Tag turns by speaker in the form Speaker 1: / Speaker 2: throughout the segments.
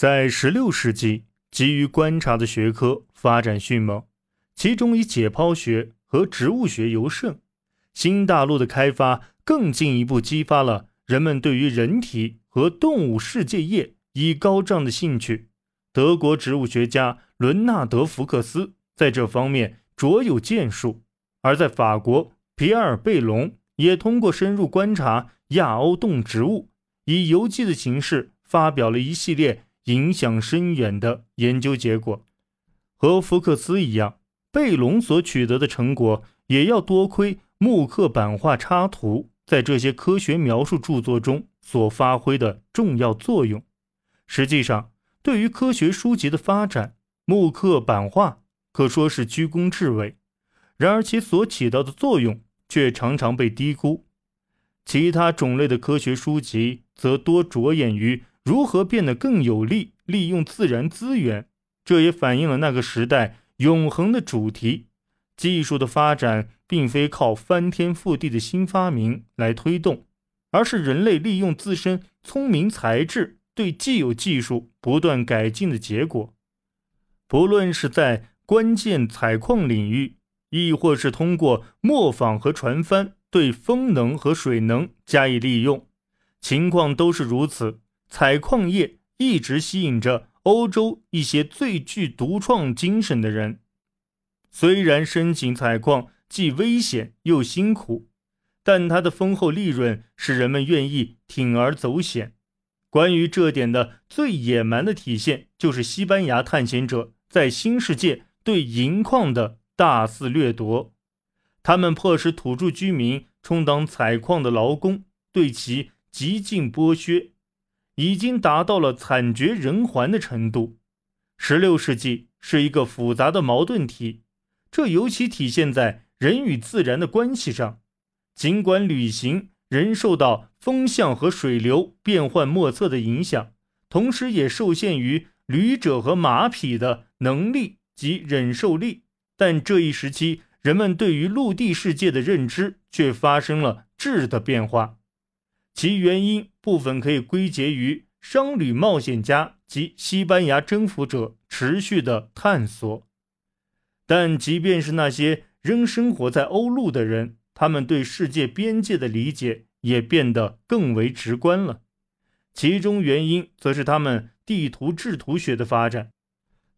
Speaker 1: 在十六世纪，基于观察的学科发展迅猛，其中以解剖学和植物学尤盛。新大陆的开发更进一步激发了人们对于人体和动物世界业以高涨的兴趣。德国植物学家伦纳德·福克斯在这方面卓有建树，而在法国，皮埃尔·贝隆也通过深入观察亚欧动植物，以游记的形式发表了一系列。影响深远的研究结果，和福克斯一样，贝隆所取得的成果也要多亏木刻版画插图在这些科学描述著作中所发挥的重要作用。实际上，对于科学书籍的发展，木刻版画可说是居功至伟。然而，其所起到的作用却常常被低估。其他种类的科学书籍则多着眼于。如何变得更有力利用自然资源？这也反映了那个时代永恒的主题：技术的发展并非靠翻天覆地的新发明来推动，而是人类利用自身聪明才智对既有技术不断改进的结果。不论是在关键采矿领域，亦或是通过磨坊和船帆对风能和水能加以利用，情况都是如此。采矿业一直吸引着欧洲一些最具独创精神的人。虽然申请采矿既危险又辛苦，但它的丰厚利润使人们愿意铤而走险。关于这点的最野蛮的体现，就是西班牙探险者在新世界对银矿的大肆掠夺。他们迫使土著居民充当采矿的劳工，对其极尽剥削。已经达到了惨绝人寰的程度。十六世纪是一个复杂的矛盾体，这尤其体现在人与自然的关系上。尽管旅行仍受到风向和水流变幻莫测的影响，同时也受限于旅者和马匹的能力及忍受力，但这一时期人们对于陆地世界的认知却发生了质的变化。其原因部分可以归结于商旅冒险家及西班牙征服者持续的探索，但即便是那些仍生活在欧陆的人，他们对世界边界的理解也变得更为直观了。其中原因则是他们地图制图学的发展。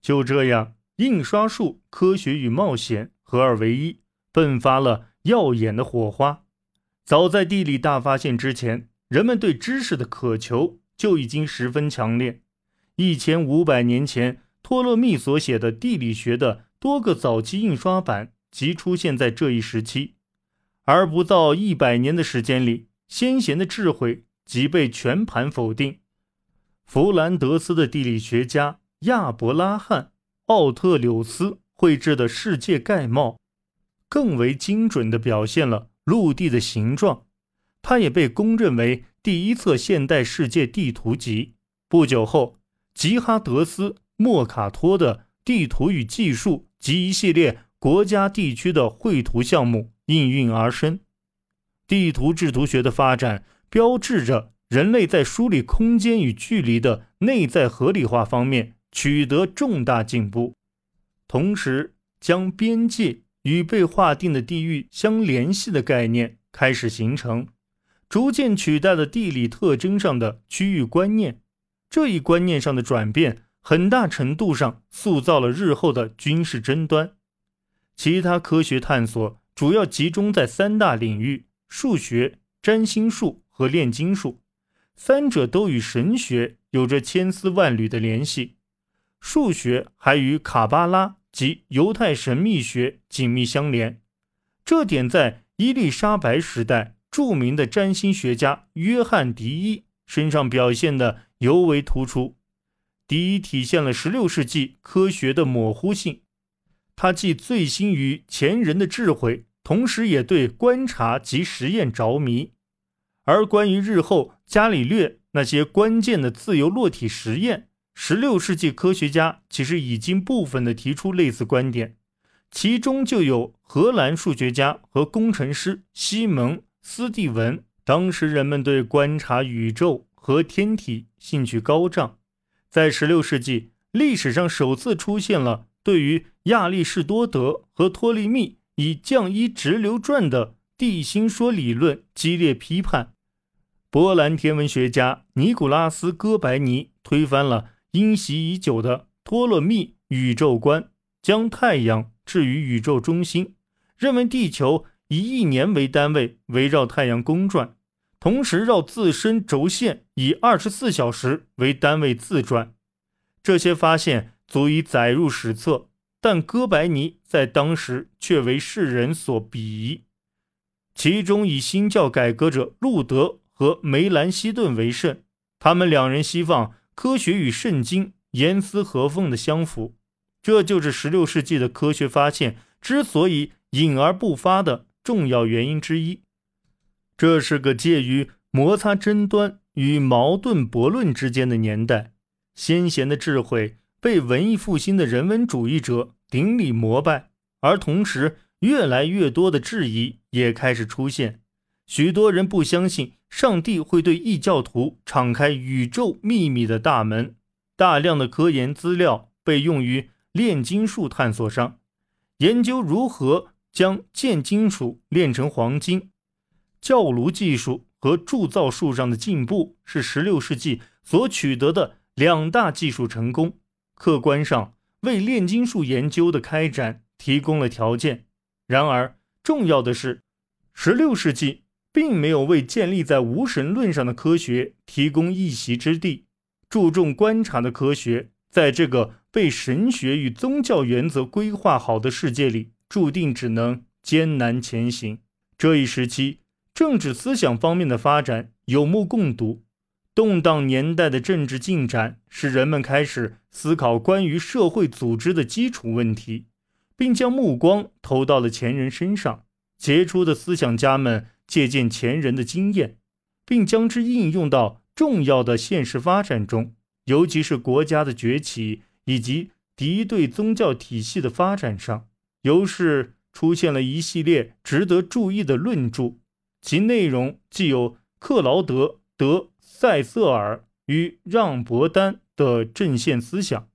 Speaker 1: 就这样，印刷术、科学与冒险合二为一，迸发了耀眼的火花。早在地理大发现之前。人们对知识的渴求就已经十分强烈。一千五百年前，托勒密所写的地理学的多个早期印刷版即出现在这一时期，而不到一百年的时间里，先贤的智慧即被全盘否定。弗兰德斯的地理学家亚伯拉罕·奥特柳斯绘制的世界概貌，更为精准地表现了陆地的形状。它也被公认为第一册现代世界地图集。不久后，吉哈德斯·莫卡托的《地图与技术》及一系列国家地区的绘图项目应运而生。地图制图学的发展，标志着人类在梳理空间与距离的内在合理化方面取得重大进步，同时将边界与被划定的地域相联系的概念开始形成。逐渐取代了地理特征上的区域观念，这一观念上的转变，很大程度上塑造了日后的军事争端。其他科学探索主要集中在三大领域：数学、占星术和炼金术，三者都与神学有着千丝万缕的联系。数学还与卡巴拉及犹太神秘学紧密相连，这点在伊丽莎白时代。著名的占星学家约翰·迪伊身上表现的尤为突出。迪伊体现了16世纪科学的模糊性，他既醉心于前人的智慧，同时也对观察及实验着迷。而关于日后伽利略那些关键的自由落体实验，16世纪科学家其实已经部分的提出类似观点，其中就有荷兰数学家和工程师西蒙。斯蒂文，当时人们对观察宇宙和天体兴趣高涨，在16世纪，历史上首次出现了对于亚里士多德和托勒密以降一直流转的地心说理论激烈批判。波兰天文学家尼古拉斯·哥白尼推翻了因袭已久的托勒密宇宙观，将太阳置于宇宙中心，认为地球以一年为单位围绕太阳公转，同时绕自身轴线以二十四小时为单位自转。这些发现足以载入史册，但哥白尼在当时却为世人所鄙夷。其中以新教改革者路德。和梅兰希顿为甚，他们两人希望科学与圣经严丝合缝的相符，这就是16世纪的科学发现之所以隐而不发的重要原因之一。这是个介于摩擦争端与矛盾驳论之间的年代，先贤的智慧被文艺复兴的人文主义者顶礼膜拜，而同时越来越多的质疑也开始出现。许多人不相信上帝会对异教徒敞开宇宙秘密的大门。大量的科研资料被用于炼金术探索上，研究如何将贱金属炼成黄金。教炉技术和铸造术上的进步是16世纪所取得的两大技术成功，客观上为炼金术研究的开展提供了条件。然而，重要的是，16世纪。并没有为建立在无神论上的科学提供一席之地。注重观察的科学，在这个被神学与宗教原则规划好的世界里，注定只能艰难前行。这一时期，政治思想方面的发展有目共睹。动荡年代的政治进展，使人们开始思考关于社会组织的基础问题，并将目光投到了前人身上。杰出的思想家们。借鉴前人的经验，并将之应用到重要的现实发展中，尤其是国家的崛起以及敌对宗教体系的发展上，由是出现了一系列值得注意的论著。其内容既有克劳德·德塞瑟尔与让·伯丹的阵线思想，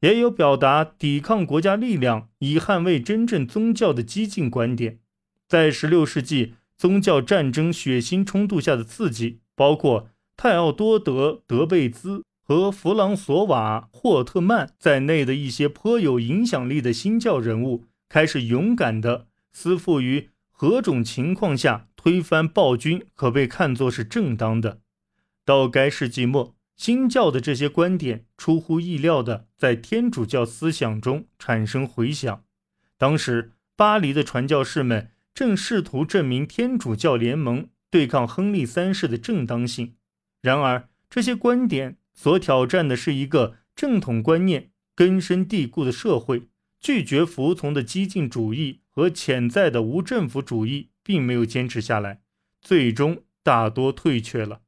Speaker 1: 也有表达抵抗国家力量以捍卫真正宗教的激进观点。在16世纪。宗教战争血腥冲突下的刺激，包括泰奥多德·德贝兹和弗朗索瓦·霍特曼在内的一些颇有影响力的新教人物，开始勇敢地思付于何种情况下推翻暴君可被看作是正当的。到该世纪末，新教的这些观点出乎意料地在天主教思想中产生回响。当时，巴黎的传教士们。正试图证明天主教联盟对抗亨利三世的正当性，然而这些观点所挑战的是一个正统观念根深蒂固的社会，拒绝服从的激进主义和潜在的无政府主义并没有坚持下来，最终大多退却了。